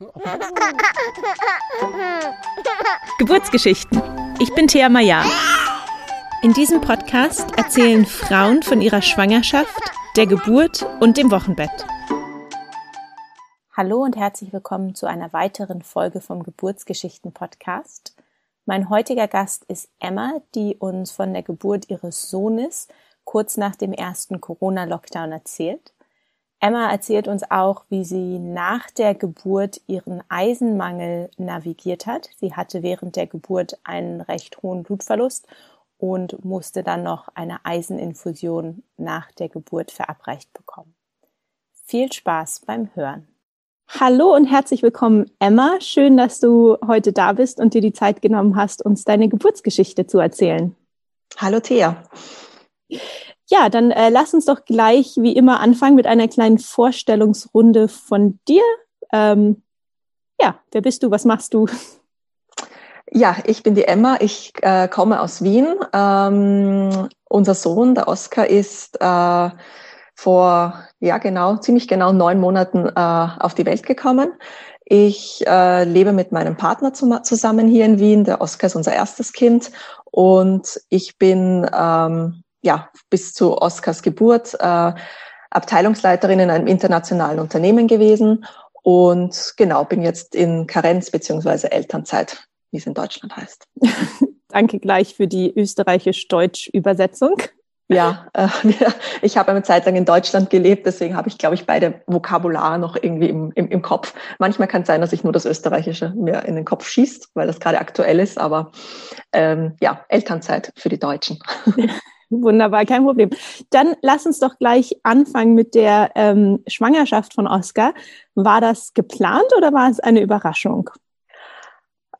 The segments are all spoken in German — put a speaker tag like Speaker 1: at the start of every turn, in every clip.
Speaker 1: Geburtsgeschichten. Ich bin Thea Maya. In diesem Podcast erzählen Frauen von ihrer Schwangerschaft, der Geburt und dem Wochenbett. Hallo und herzlich willkommen zu einer weiteren Folge vom Geburtsgeschichten Podcast. Mein heutiger Gast ist Emma, die uns von der Geburt ihres Sohnes kurz nach dem ersten Corona-Lockdown erzählt. Emma erzählt uns auch, wie sie nach der Geburt ihren Eisenmangel navigiert hat. Sie hatte während der Geburt einen recht hohen Blutverlust und musste dann noch eine Eiseninfusion nach der Geburt verabreicht bekommen. Viel Spaß beim Hören. Hallo und herzlich willkommen, Emma. Schön, dass du heute da bist und dir die Zeit genommen hast, uns deine Geburtsgeschichte zu erzählen.
Speaker 2: Hallo, Thea.
Speaker 1: Ja, dann äh, lass uns doch gleich wie immer anfangen mit einer kleinen Vorstellungsrunde von dir. Ähm, ja, wer bist du? Was machst du?
Speaker 2: Ja, ich bin die Emma. Ich äh, komme aus Wien. Ähm, unser Sohn, der Oskar, ist äh, vor ja genau ziemlich genau neun Monaten äh, auf die Welt gekommen. Ich äh, lebe mit meinem Partner zum, zusammen hier in Wien. Der Oskar ist unser erstes Kind und ich bin ähm, ja, bis zu Oskars Geburt äh, Abteilungsleiterin in einem internationalen Unternehmen gewesen und genau, bin jetzt in Karenz beziehungsweise Elternzeit, wie es in Deutschland heißt.
Speaker 1: Danke gleich für die österreichisch-deutsch-Übersetzung.
Speaker 2: Ja, äh, ich habe eine Zeit lang in Deutschland gelebt, deswegen habe ich, glaube ich, beide Vokabular noch irgendwie im, im, im Kopf. Manchmal kann es sein, dass ich nur das Österreichische mir in den Kopf schießt, weil das gerade aktuell ist, aber ähm, ja, Elternzeit für die Deutschen.
Speaker 1: Wunderbar, kein Problem. Dann lass uns doch gleich anfangen mit der ähm, Schwangerschaft von Oscar. War das geplant oder war es eine Überraschung?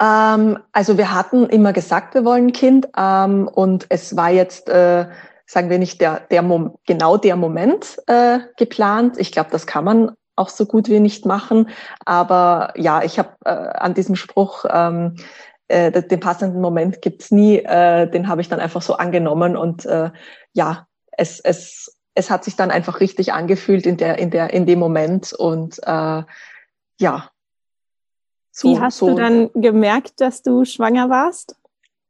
Speaker 2: Ähm, also wir hatten immer gesagt, wir wollen ein Kind ähm, und es war jetzt, äh, sagen wir nicht der, der Mom genau der Moment äh, geplant. Ich glaube, das kann man auch so gut wie nicht machen. Aber ja, ich habe äh, an diesem Spruch ähm, äh, den passenden Moment gibt's nie, äh, den habe ich dann einfach so angenommen und äh, ja, es, es, es hat sich dann einfach richtig angefühlt in der, in der, in dem Moment und äh, ja.
Speaker 1: So, Wie hast so, du dann gemerkt, dass du schwanger warst?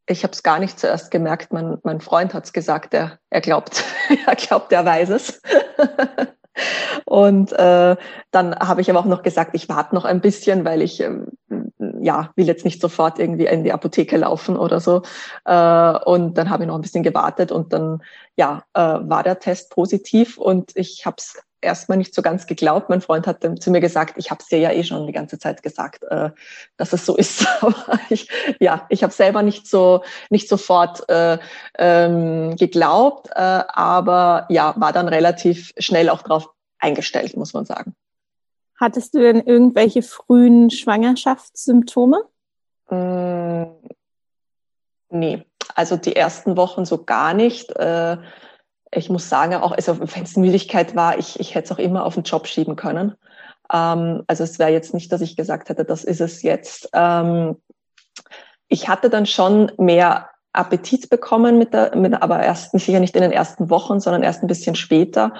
Speaker 2: Ich habe es gar nicht zuerst gemerkt. Mein, mein Freund hat's gesagt. Er, er glaubt, er glaubt, er weiß es. Und äh, dann habe ich aber auch noch gesagt, ich warte noch ein bisschen, weil ich äh, ja will jetzt nicht sofort irgendwie in die Apotheke laufen oder so. Äh, und dann habe ich noch ein bisschen gewartet und dann ja äh, war der Test positiv und ich habe es erstmal nicht so ganz geglaubt. Mein Freund hat zu mir gesagt, ich habe es dir ja eh schon die ganze Zeit gesagt, äh, dass es so ist. Aber ich, ja, ich habe selber nicht so nicht sofort äh, ähm, geglaubt, äh, aber ja, war dann relativ schnell auch drauf eingestellt, muss man sagen.
Speaker 1: Hattest du denn irgendwelche frühen Schwangerschaftssymptome?
Speaker 2: Mm, nee, also die ersten Wochen so gar nicht. Äh, ich muss sagen, auch also wenn es Müdigkeit war, ich, ich hätte es auch immer auf den Job schieben können. Ähm, also es wäre jetzt nicht, dass ich gesagt hätte, das ist es jetzt. Ähm, ich hatte dann schon mehr Appetit bekommen mit der, mit, aber erst sicher nicht in den ersten Wochen, sondern erst ein bisschen später.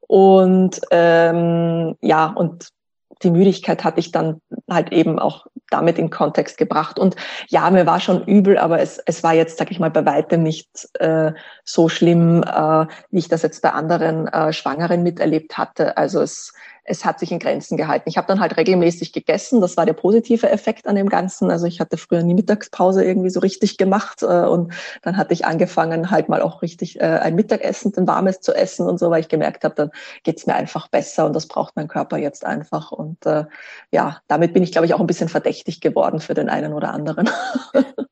Speaker 2: Und ähm, ja, und die Müdigkeit hatte ich dann halt eben auch damit in Kontext gebracht. Und ja, mir war schon übel, aber es, es war jetzt, sag ich mal, bei weitem nicht äh, so schlimm, äh, wie ich das jetzt bei anderen äh, Schwangeren miterlebt hatte. Also es, es hat sich in Grenzen gehalten. Ich habe dann halt regelmäßig gegessen. Das war der positive Effekt an dem Ganzen. Also ich hatte früher nie Mittagspause irgendwie so richtig gemacht äh, und dann hatte ich angefangen, halt mal auch richtig äh, ein Mittagessen, ein warmes zu essen und so, weil ich gemerkt habe, dann geht's mir einfach besser und das braucht mein Körper jetzt einfach. Und äh, ja, damit bin ich, glaube ich, auch ein bisschen verdächtig geworden für den einen oder anderen.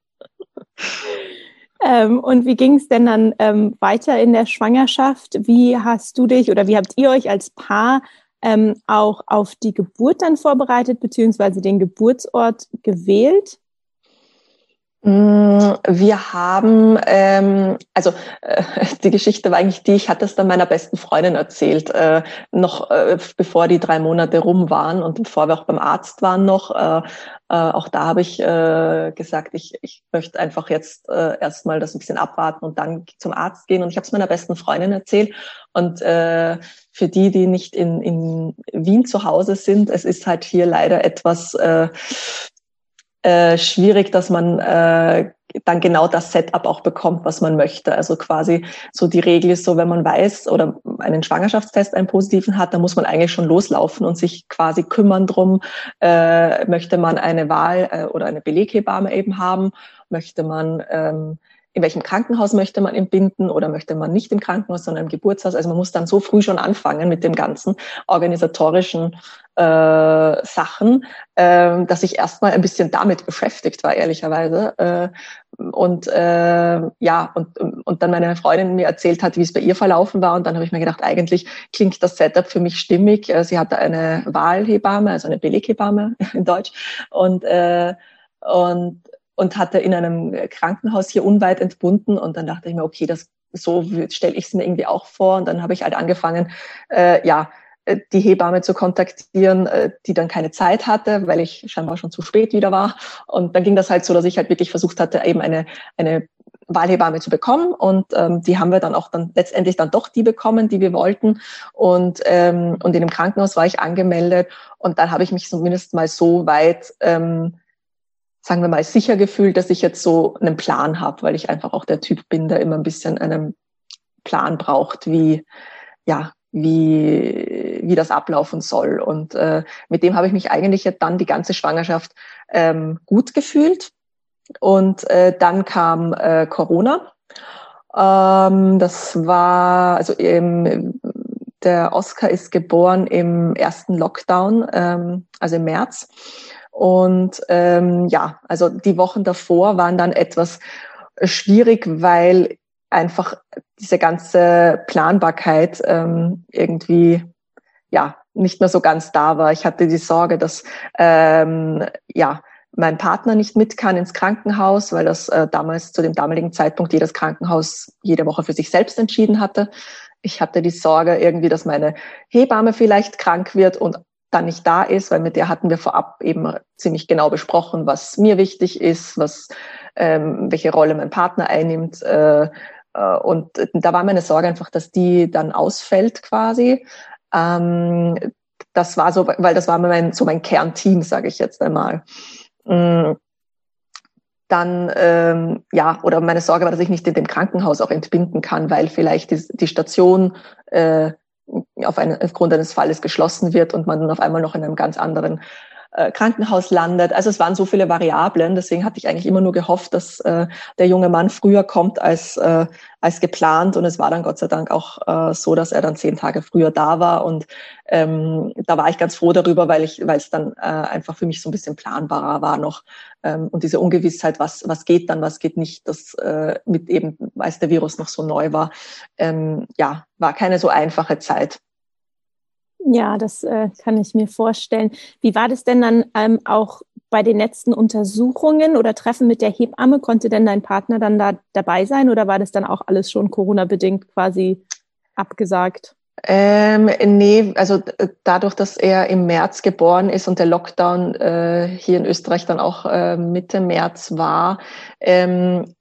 Speaker 1: Ähm, und wie ging es denn dann ähm, weiter in der Schwangerschaft? Wie hast du dich oder wie habt ihr euch als Paar ähm, auch auf die Geburt dann vorbereitet, beziehungsweise den Geburtsort gewählt?
Speaker 2: Mm, wir haben, ähm, also äh, die Geschichte war eigentlich die, ich hatte es dann meiner besten Freundin erzählt, äh, noch äh, bevor die drei Monate rum waren und bevor wir auch beim Arzt waren noch. Äh, äh, auch da habe ich äh, gesagt, ich, ich möchte einfach jetzt äh, erstmal das ein bisschen abwarten und dann zum Arzt gehen. Und ich habe es meiner besten Freundin erzählt. Und äh, für die, die nicht in, in Wien zu Hause sind, es ist halt hier leider etwas äh, äh, schwierig, dass man äh, dann genau das Setup auch bekommt, was man möchte. Also quasi so die Regel ist so, wenn man weiß oder einen Schwangerschaftstest, einen positiven hat, dann muss man eigentlich schon loslaufen und sich quasi kümmern drum, äh, möchte man eine Wahl äh, oder eine Beleghebamme eben haben, möchte man ähm, in welchem Krankenhaus möchte man entbinden oder möchte man nicht im Krankenhaus, sondern im Geburtshaus. Also man muss dann so früh schon anfangen mit dem ganzen organisatorischen äh, Sachen, äh, dass ich erstmal ein bisschen damit beschäftigt war, ehrlicherweise. Äh, und äh, ja, und, und dann meine Freundin mir erzählt hat, wie es bei ihr verlaufen war. Und dann habe ich mir gedacht, eigentlich klingt das Setup für mich stimmig. Äh, sie hatte eine Wahlhebamme, also eine Beleghebamme in Deutsch. Und, äh, und, und hatte in einem Krankenhaus hier unweit entbunden. Und dann dachte ich mir, okay, das so stelle ich es mir irgendwie auch vor. Und dann habe ich halt angefangen, äh, ja, die Hebamme zu kontaktieren, äh, die dann keine Zeit hatte, weil ich scheinbar schon zu spät wieder war. Und dann ging das halt so, dass ich halt wirklich versucht hatte, eben eine, eine Wahlhebamme zu bekommen. Und ähm, die haben wir dann auch dann letztendlich dann doch die bekommen, die wir wollten. Und, ähm, und in dem Krankenhaus war ich angemeldet. Und dann habe ich mich zumindest mal so weit, ähm, sagen wir mal, sicher gefühlt, dass ich jetzt so einen Plan habe, weil ich einfach auch der Typ bin, der immer ein bisschen einen Plan braucht, wie, ja, wie, wie das ablaufen soll. Und äh, mit dem habe ich mich eigentlich dann die ganze Schwangerschaft ähm, gut gefühlt. Und äh, dann kam äh, Corona. Ähm, das war, also im, der Oscar ist geboren im ersten Lockdown, ähm, also im März. Und ähm, ja, also die Wochen davor waren dann etwas schwierig, weil einfach diese ganze Planbarkeit ähm, irgendwie ja nicht mehr so ganz da war. Ich hatte die Sorge, dass ähm, ja mein Partner nicht mit kann ins Krankenhaus, weil das äh, damals zu dem damaligen Zeitpunkt jedes Krankenhaus jede Woche für sich selbst entschieden hatte. Ich hatte die Sorge irgendwie, dass meine Hebamme vielleicht krank wird und dann nicht da ist, weil mit der hatten wir vorab eben ziemlich genau besprochen, was mir wichtig ist, was ähm, welche Rolle mein Partner einnimmt, äh, und da war meine Sorge einfach, dass die dann ausfällt quasi. Ähm, das war so, weil das war mein, so mein Kernteam, sage ich jetzt einmal. Mm, dann, ähm, ja, oder meine Sorge war, dass ich nicht in dem Krankenhaus auch entbinden kann, weil vielleicht die, die Station äh, auf einen, aufgrund eines Falles geschlossen wird und man dann auf einmal noch in einem ganz anderen äh, Krankenhaus landet. Also es waren so viele Variablen. Deswegen hatte ich eigentlich immer nur gehofft, dass äh, der junge Mann früher kommt als, äh, als geplant. Und es war dann Gott sei Dank auch äh, so, dass er dann zehn Tage früher da war. Und ähm, da war ich ganz froh darüber, weil ich, weil es dann äh, einfach für mich so ein bisschen planbarer war noch. Ähm, und diese Ungewissheit, was, was geht dann, was geht nicht, das äh, mit eben, weil der Virus noch so neu war, ähm, ja, war keine so einfache Zeit.
Speaker 1: Ja, das äh, kann ich mir vorstellen. Wie war das denn dann ähm, auch bei den letzten Untersuchungen oder Treffen mit der Hebamme? Konnte denn dein Partner dann da dabei sein oder war das dann auch alles schon Corona-bedingt quasi abgesagt?
Speaker 2: Ähm, nee, also dadurch, dass er im März geboren ist und der Lockdown äh, hier in Österreich dann auch äh, Mitte März war, ähm,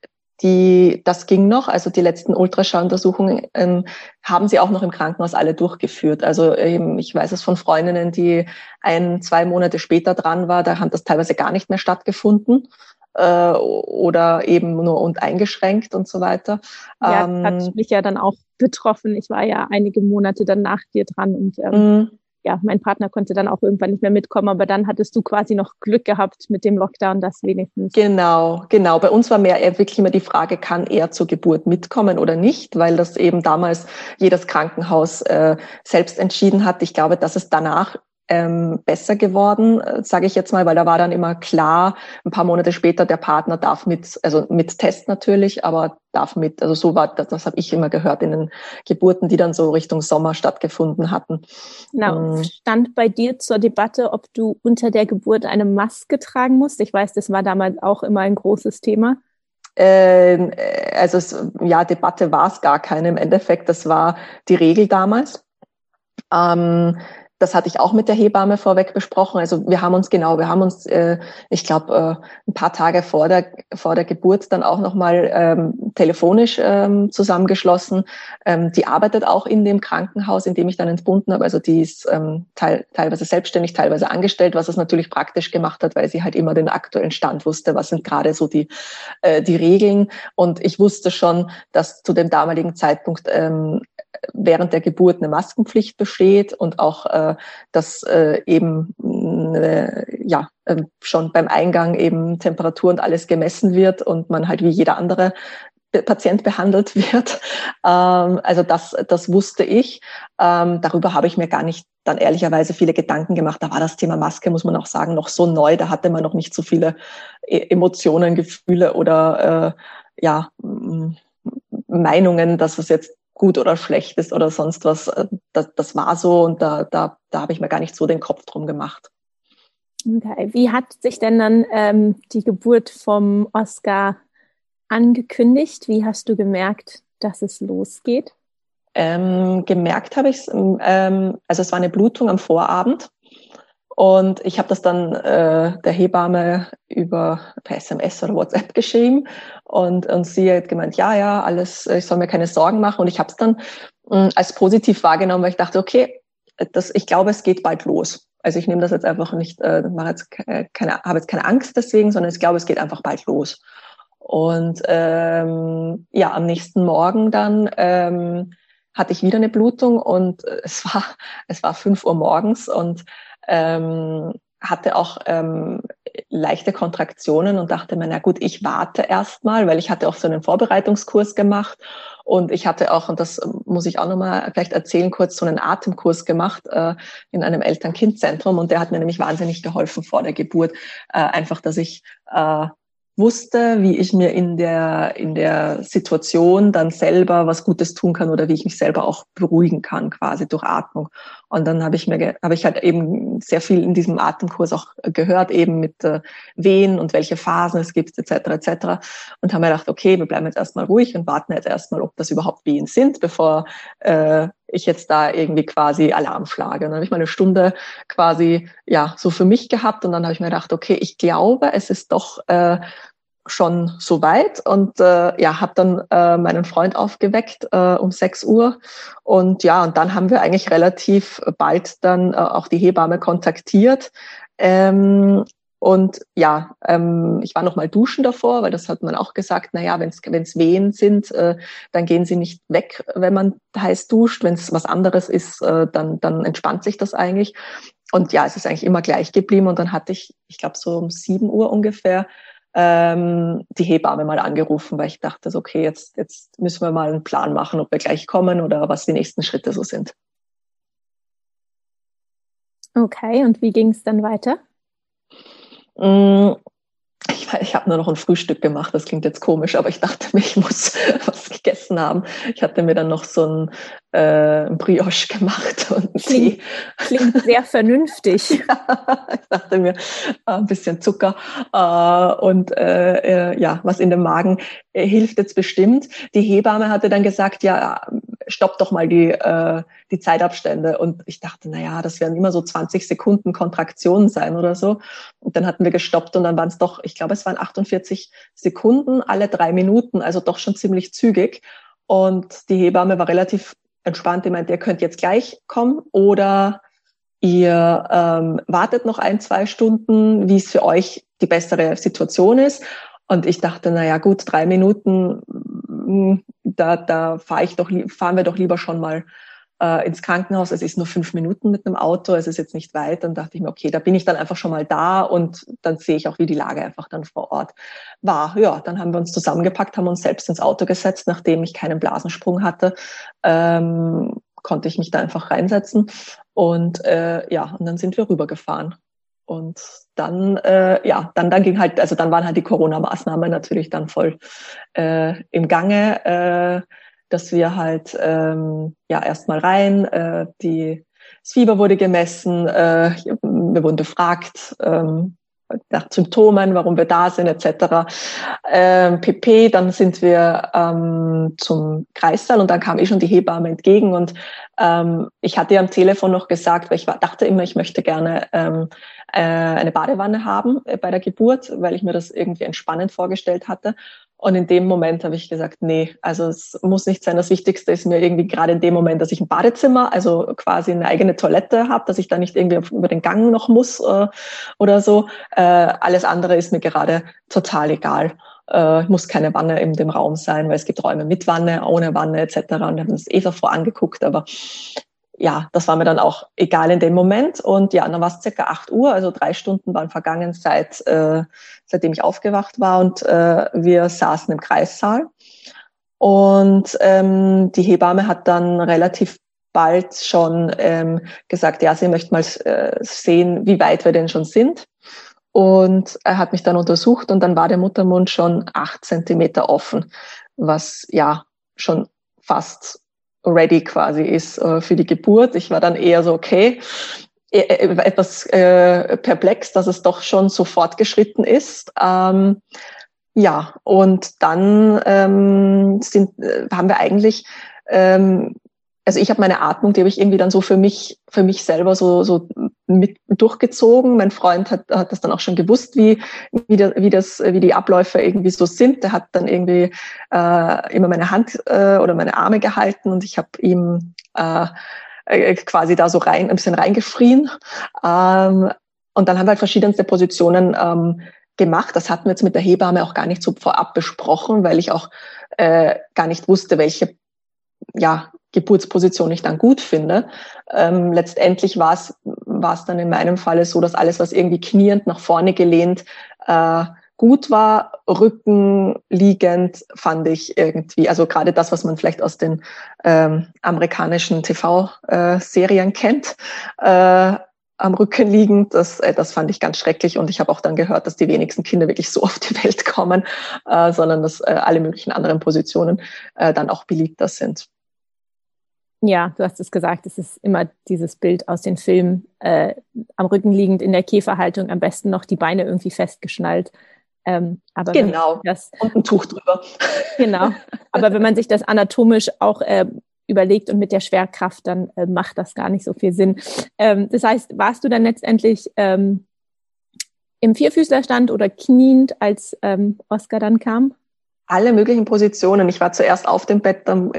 Speaker 2: die, das ging noch, also die letzten Ultraschalluntersuchungen ähm, haben sie auch noch im Krankenhaus alle durchgeführt. Also ähm, ich weiß es von Freundinnen, die ein, zwei Monate später dran war, da haben das teilweise gar nicht mehr stattgefunden äh, oder eben nur und eingeschränkt und so weiter.
Speaker 1: Ja, ähm, hat mich ja dann auch betroffen. Ich war ja einige Monate dann nach dir dran und ähm, mhm ja, mein Partner konnte dann auch irgendwann nicht mehr mitkommen, aber dann hattest du quasi noch Glück gehabt mit dem Lockdown, das wenigstens.
Speaker 2: Genau, genau. Bei uns war mehr wirklich immer die Frage, kann er zur Geburt mitkommen oder nicht, weil das eben damals jedes Krankenhaus äh, selbst entschieden hat. Ich glaube, dass es danach ähm, besser geworden, äh, sage ich jetzt mal, weil da war dann immer klar, ein paar Monate später, der Partner darf mit, also mit Test natürlich, aber darf mit, also so war das, das habe ich immer gehört in den Geburten, die dann so Richtung Sommer stattgefunden hatten.
Speaker 1: Genau. Ähm, Stand bei dir zur Debatte, ob du unter der Geburt eine Maske tragen musst? Ich weiß, das war damals auch immer ein großes Thema.
Speaker 2: Ähm, äh, also es, ja, Debatte war es gar keine im Endeffekt. Das war die Regel damals. Ähm, das hatte ich auch mit der Hebamme vorweg besprochen. Also wir haben uns genau, wir haben uns, äh, ich glaube, äh, ein paar Tage vor der vor der Geburt dann auch noch mal ähm, telefonisch ähm, zusammengeschlossen. Ähm, die arbeitet auch in dem Krankenhaus, in dem ich dann entbunden habe. Also die ist ähm, teil, teilweise selbstständig, teilweise angestellt, was es natürlich praktisch gemacht hat, weil sie halt immer den aktuellen Stand wusste. Was sind gerade so die äh, die Regeln? Und ich wusste schon, dass zu dem damaligen Zeitpunkt ähm, während der Geburt eine Maskenpflicht besteht und auch äh, dass äh, eben äh, ja äh, schon beim Eingang eben Temperatur und alles gemessen wird und man halt wie jeder andere Patient behandelt wird. Ähm, also das, das wusste ich. Ähm, darüber habe ich mir gar nicht dann ehrlicherweise viele Gedanken gemacht. Da war das Thema Maske, muss man auch sagen, noch so neu. Da hatte man noch nicht so viele e-, Emotionen, Gefühle oder äh, ja Meinungen, dass es jetzt gut oder schlecht ist oder sonst was. Äh, das, das war so und da, da, da habe ich mir gar nicht so den Kopf drum gemacht.
Speaker 1: Okay. Wie hat sich denn dann ähm, die Geburt vom Oscar angekündigt? Wie hast du gemerkt, dass es losgeht?
Speaker 2: Ähm, gemerkt habe ich es, ähm, also es war eine Blutung am Vorabend und ich habe das dann äh, der Hebamme über per SMS oder WhatsApp geschrieben und, und sie hat gemeint, ja, ja, alles, ich soll mir keine Sorgen machen. Und ich habe es dann mh, als positiv wahrgenommen, weil ich dachte, okay, das, ich glaube, es geht bald los. Also ich nehme das jetzt einfach nicht, äh, mache jetzt keine, habe jetzt keine Angst deswegen, sondern ich glaube, es geht einfach bald los. Und ähm, ja, am nächsten Morgen dann ähm, hatte ich wieder eine Blutung und es war es war fünf Uhr morgens und ähm, hatte auch ähm, leichte Kontraktionen und dachte mir, na gut, ich warte erstmal, weil ich hatte auch so einen Vorbereitungskurs gemacht und ich hatte auch, und das muss ich auch nochmal vielleicht erzählen, kurz so einen Atemkurs gemacht äh, in einem Eltern-Kind-Zentrum und der hat mir nämlich wahnsinnig geholfen vor der Geburt. Äh, einfach, dass ich äh, wusste, wie ich mir in der, in der Situation dann selber was Gutes tun kann oder wie ich mich selber auch beruhigen kann, quasi durch Atmung. Und dann habe ich mir, habe ich halt eben sehr viel in diesem Atemkurs auch gehört, eben mit äh, Wehen und welche Phasen es gibt, etc., etc. Und haben mir gedacht, okay, wir bleiben jetzt erstmal ruhig und warten jetzt erstmal, ob das überhaupt Wehen sind, bevor äh, ich jetzt da irgendwie quasi Alarm schlage. Und dann habe ich mal eine Stunde quasi ja so für mich gehabt und dann habe ich mir gedacht, okay, ich glaube, es ist doch äh, schon so weit und äh, ja, habe dann äh, meinen Freund aufgeweckt äh, um 6 Uhr und ja, und dann haben wir eigentlich relativ bald dann äh, auch die Hebamme kontaktiert. Ähm, und ja, ähm, ich war noch mal duschen davor, weil das hat man auch gesagt, na ja, wenn es Wehen sind, äh, dann gehen sie nicht weg, wenn man heiß duscht. Wenn es was anderes ist, äh, dann, dann entspannt sich das eigentlich. Und ja, es ist eigentlich immer gleich geblieben. Und dann hatte ich, ich glaube, so um sieben Uhr ungefähr ähm, die Hebamme mal angerufen, weil ich dachte, so, okay, jetzt, jetzt müssen wir mal einen Plan machen, ob wir gleich kommen oder was die nächsten Schritte so sind.
Speaker 1: Okay, und wie ging es dann weiter?
Speaker 2: Mm, ich, ich habe nur noch ein Frühstück gemacht, das klingt jetzt komisch, aber ich dachte mir, ich muss was gegessen haben. Ich hatte mir dann noch so ein, äh, ein Brioche gemacht und
Speaker 1: klingt, klingt sehr vernünftig.
Speaker 2: ja, ich dachte mir, äh, ein bisschen Zucker äh, und äh, äh, ja, was in dem Magen äh, hilft jetzt bestimmt. Die Hebamme hatte dann gesagt, ja, stopp doch mal die, äh, die Zeitabstände. Und ich dachte, na ja, das werden immer so 20 Sekunden Kontraktionen sein oder so. Und dann hatten wir gestoppt und dann waren es doch, ich glaube, es waren 48 Sekunden alle drei Minuten, also doch schon ziemlich zügig. Und die Hebamme war relativ entspannt, die meinte, ihr könnt jetzt gleich kommen oder ihr ähm, wartet noch ein, zwei Stunden, wie es für euch die bessere Situation ist. Und ich dachte, na ja, gut, drei Minuten, da, da fahr ich doch, fahren wir doch lieber schon mal äh, ins Krankenhaus. Es ist nur fünf Minuten mit einem Auto, es ist jetzt nicht weit. Dann dachte ich mir, okay, da bin ich dann einfach schon mal da und dann sehe ich auch, wie die Lage einfach dann vor Ort war. Ja, dann haben wir uns zusammengepackt, haben uns selbst ins Auto gesetzt, nachdem ich keinen Blasensprung hatte. Ähm, konnte ich mich da einfach reinsetzen. Und äh, ja, und dann sind wir rübergefahren. Und dann, äh, ja, dann, dann ging halt, also dann waren halt die Corona-Maßnahmen natürlich dann voll äh, im Gange, äh, dass wir halt ähm, ja erstmal rein, äh, die das Fieber wurde gemessen, äh, wir wurden befragt, ähm, nach Symptomen, warum wir da sind, etc. Ähm, PP, dann sind wir ähm, zum Kreissaal und dann kam eh schon die Hebamme entgegen und ähm, ich hatte ja am Telefon noch gesagt, weil ich war, dachte immer, ich möchte gerne ähm, äh, eine Badewanne haben äh, bei der Geburt, weil ich mir das irgendwie entspannend vorgestellt hatte. Und in dem Moment habe ich gesagt, nee, also es muss nicht sein. Das Wichtigste ist mir irgendwie gerade in dem Moment, dass ich ein Badezimmer, also quasi eine eigene Toilette habe, dass ich da nicht irgendwie über den Gang noch muss äh, oder so. Äh, alles andere ist mir gerade total egal. Äh, muss keine Wanne in dem Raum sein, weil es gibt Räume mit Wanne, ohne Wanne etc. Und wir haben uns eh davor angeguckt, aber ja, das war mir dann auch egal in dem Moment. Und ja, dann war es circa acht Uhr, also drei Stunden waren vergangen seit, äh, seitdem ich aufgewacht war und äh, wir saßen im Kreissaal. Und ähm, die Hebamme hat dann relativ bald schon ähm, gesagt, ja, sie möchte mal äh, sehen, wie weit wir denn schon sind. Und er hat mich dann untersucht und dann war der Muttermund schon acht Zentimeter offen, was ja schon fast ready quasi ist äh, für die Geburt. Ich war dann eher so, okay, e, e, etwas äh, perplex, dass es doch schon so fortgeschritten ist. Ähm, ja, und dann ähm, sind, äh, haben wir eigentlich ähm, also ich habe meine Atmung, die habe ich irgendwie dann so für mich, für mich selber so, so mit durchgezogen. Mein Freund hat, hat das dann auch schon gewusst, wie, wie, der, wie, das, wie die Abläufe irgendwie so sind. Der hat dann irgendwie äh, immer meine Hand äh, oder meine Arme gehalten und ich habe ihm äh, äh, quasi da so rein, ein bisschen reingefrien. Ähm, und dann haben wir halt verschiedenste Positionen ähm, gemacht. Das hatten wir jetzt mit der Hebamme auch gar nicht so vorab besprochen, weil ich auch äh, gar nicht wusste, welche ja, Geburtsposition ich dann gut finde. Ähm, letztendlich war es war es dann in meinem Falle so, dass alles, was irgendwie kniend nach vorne gelehnt äh, gut war, Rücken liegend fand ich irgendwie, also gerade das, was man vielleicht aus den ähm, amerikanischen TV-Serien äh, kennt, äh, am Rücken liegend, das, äh, das fand ich ganz schrecklich und ich habe auch dann gehört, dass die wenigsten Kinder wirklich so auf die Welt kommen, äh, sondern dass äh, alle möglichen anderen Positionen äh, dann auch beliebter sind.
Speaker 1: Ja, du hast es gesagt, es ist immer dieses Bild aus den Filmen, äh, am Rücken liegend in der Käferhaltung, am besten noch die Beine irgendwie festgeschnallt.
Speaker 2: Ähm, aber genau, das, und ein Tuch drüber.
Speaker 1: Genau, aber wenn man sich das anatomisch auch äh, überlegt und mit der Schwerkraft, dann äh, macht das gar nicht so viel Sinn. Ähm, das heißt, warst du dann letztendlich ähm, im Vierfüßlerstand oder kniend, als ähm, Oscar dann kam?
Speaker 2: Alle möglichen Positionen. Ich war zuerst auf dem Bett, dann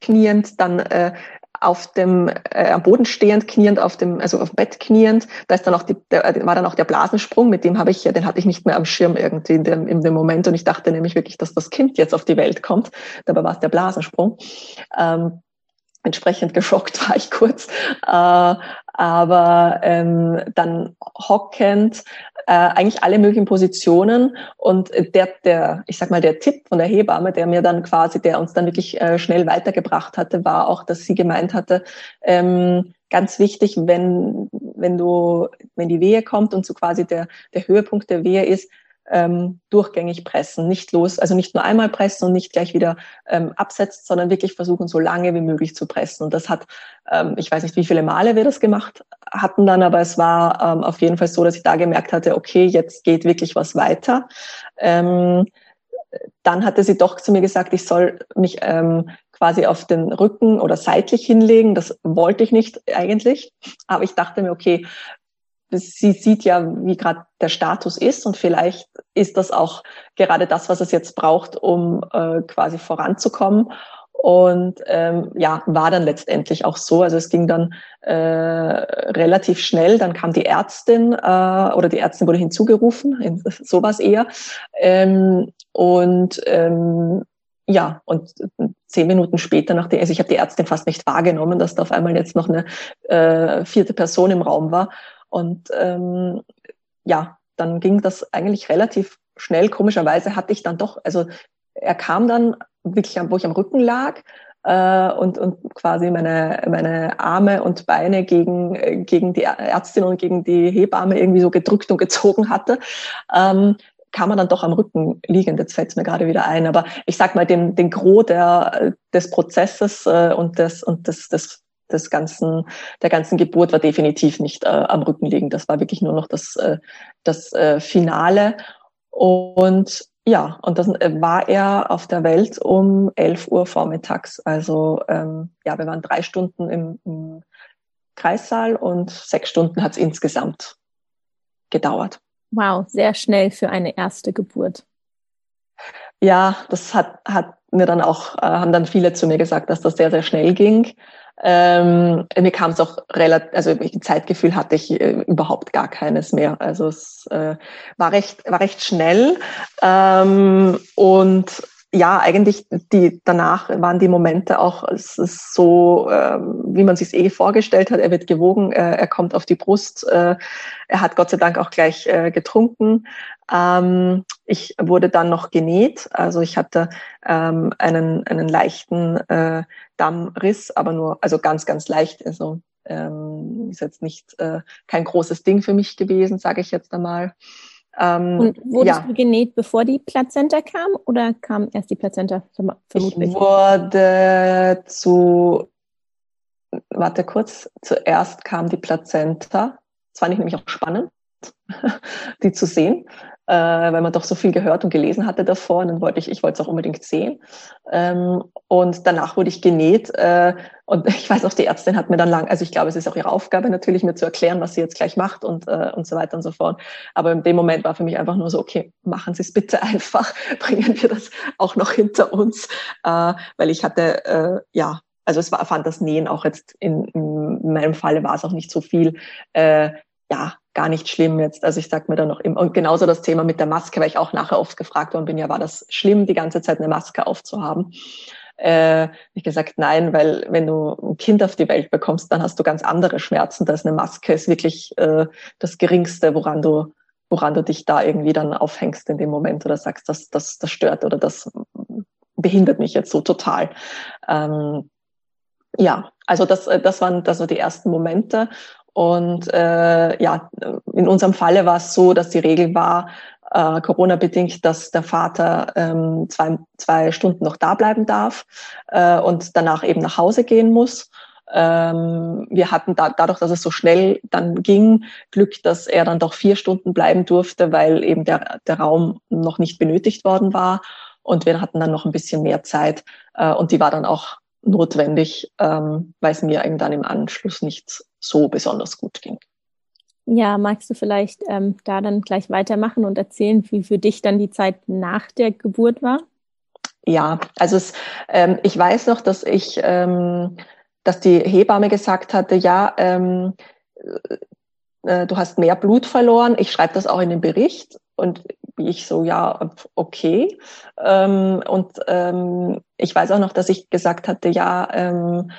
Speaker 2: kniend, dann äh, auf dem äh, am Boden stehend, kniend auf dem, also auf dem Bett kniend. Da ist dann auch die, der, war dann auch der Blasensprung, mit dem habe ich, den hatte ich nicht mehr am Schirm irgendwie in dem, in dem Moment und ich dachte nämlich wirklich, dass das Kind jetzt auf die Welt kommt. Dabei war es der Blasensprung. Ähm, entsprechend geschockt war ich kurz. Äh, aber ähm, dann hockend, äh, eigentlich alle möglichen Positionen. Und der, der, ich sag mal, der Tipp von der Hebamme, der mir dann quasi, der uns dann wirklich äh, schnell weitergebracht hatte, war auch, dass sie gemeint hatte, ähm, ganz wichtig, wenn, wenn du, wenn die Wehe kommt und so quasi der, der Höhepunkt der Wehe ist, ähm, durchgängig pressen, nicht los, also nicht nur einmal pressen und nicht gleich wieder ähm, absetzt, sondern wirklich versuchen, so lange wie möglich zu pressen. Und das hat, ähm, ich weiß nicht, wie viele Male wir das gemacht hatten dann, aber es war ähm, auf jeden Fall so, dass ich da gemerkt hatte, okay, jetzt geht wirklich was weiter. Ähm, dann hatte sie doch zu mir gesagt, ich soll mich ähm, quasi auf den Rücken oder seitlich hinlegen. Das wollte ich nicht eigentlich, aber ich dachte mir, okay, sie sieht ja, wie gerade der Status ist und vielleicht ist das auch gerade das, was es jetzt braucht, um äh, quasi voranzukommen. Und ähm, ja, war dann letztendlich auch so. Also es ging dann äh, relativ schnell. Dann kam die Ärztin äh, oder die Ärztin wurde hinzugerufen, sowas eher. Ähm, und ähm, ja, und zehn Minuten später, nachdem, also ich habe die Ärztin fast nicht wahrgenommen, dass da auf einmal jetzt noch eine äh, vierte Person im Raum war. Und ähm, ja, dann ging das eigentlich relativ schnell. Komischerweise hatte ich dann doch, also er kam dann wirklich, wo ich am Rücken lag, äh, und, und quasi meine, meine Arme und Beine gegen, gegen die Ärztin und gegen die Hebamme irgendwie so gedrückt und gezogen hatte, ähm, kann man dann doch am Rücken liegen. Jetzt fällt es mir gerade wieder ein. Aber ich sag mal, den, den Gros der, des Prozesses äh, und des, und des, des des ganzen, der ganzen Geburt war definitiv nicht äh, am Rücken liegen. Das war wirklich nur noch das, äh, das äh, Finale. Und ja, und dann äh, war er auf der Welt um 11 Uhr vormittags. Also ähm, ja, wir waren drei Stunden im, im Kreissaal und sechs Stunden hat es insgesamt gedauert.
Speaker 1: Wow, sehr schnell für eine erste Geburt.
Speaker 2: Ja, das hat, hat mir dann auch, äh, haben dann viele zu mir gesagt, dass das sehr, sehr schnell ging. Ähm, mir kam es auch relativ, also ein Zeitgefühl hatte ich äh, überhaupt gar keines mehr. Also es äh, war recht, war recht schnell ähm, und ja, eigentlich die danach waren die Momente auch es so, äh, wie man sich eh vorgestellt hat. Er wird gewogen, äh, er kommt auf die Brust. Äh, er hat Gott sei Dank auch gleich äh, getrunken. Ähm, ich wurde dann noch genäht, also ich hatte ähm, einen einen leichten äh, Dammriss, aber nur also ganz ganz leicht. Also ähm, ist jetzt nicht äh, kein großes Ding für mich gewesen, sage ich jetzt einmal.
Speaker 1: Ähm, Und wurdest ja. du genäht, bevor die Plazenta kam oder kam erst die Plazenta
Speaker 2: vermutlich? Ich wurde zu, warte kurz, zuerst kam die Plazenta. Das fand ich nämlich auch spannend, die zu sehen äh, weil man doch so viel gehört und gelesen hatte davor. Und dann wollte ich, ich wollte es auch unbedingt sehen. Ähm, und danach wurde ich genäht. Äh, und ich weiß auch, die Ärztin hat mir dann lang, also ich glaube, es ist auch ihre Aufgabe natürlich, mir zu erklären, was sie jetzt gleich macht und, äh, und so weiter und so fort. Aber in dem Moment war für mich einfach nur so, okay, machen Sie es bitte einfach, bringen wir das auch noch hinter uns, äh, weil ich hatte, äh, ja, also es war, fand das Nähen auch jetzt in, in meinem Falle war es auch nicht so viel, äh, ja, gar nicht schlimm jetzt. Also ich sag mir dann noch immer, und genauso das Thema mit der Maske, weil ich auch nachher oft gefragt worden bin, ja, war das schlimm, die ganze Zeit eine Maske aufzuhaben? Äh, ich gesagt, nein, weil wenn du ein Kind auf die Welt bekommst, dann hast du ganz andere Schmerzen. Da ist eine Maske ist wirklich äh, das Geringste, woran du, woran du dich da irgendwie dann aufhängst in dem Moment oder sagst, das, das, das stört oder das behindert mich jetzt so total. Ähm, ja, also das, das waren das waren die ersten Momente. Und äh, ja, in unserem Falle war es so, dass die Regel war, äh, Corona-bedingt, dass der Vater ähm, zwei, zwei Stunden noch da bleiben darf äh, und danach eben nach Hause gehen muss. Ähm, wir hatten da, dadurch, dass es so schnell dann ging, Glück, dass er dann doch vier Stunden bleiben durfte, weil eben der, der Raum noch nicht benötigt worden war. Und wir hatten dann noch ein bisschen mehr Zeit. Äh, und die war dann auch notwendig, ähm, weil es mir eben dann im Anschluss nicht so besonders gut ging.
Speaker 1: Ja, magst du vielleicht ähm, da dann gleich weitermachen und erzählen, wie für dich dann die Zeit nach der Geburt war?
Speaker 2: Ja, also es, ähm, ich weiß noch, dass ich, ähm, dass die Hebamme gesagt hatte, ja, ähm, äh, du hast mehr Blut verloren. Ich schreibe das auch in den Bericht. Und ich so, ja, okay. Ähm, und ähm, ich weiß auch noch, dass ich gesagt hatte, ja, ähm,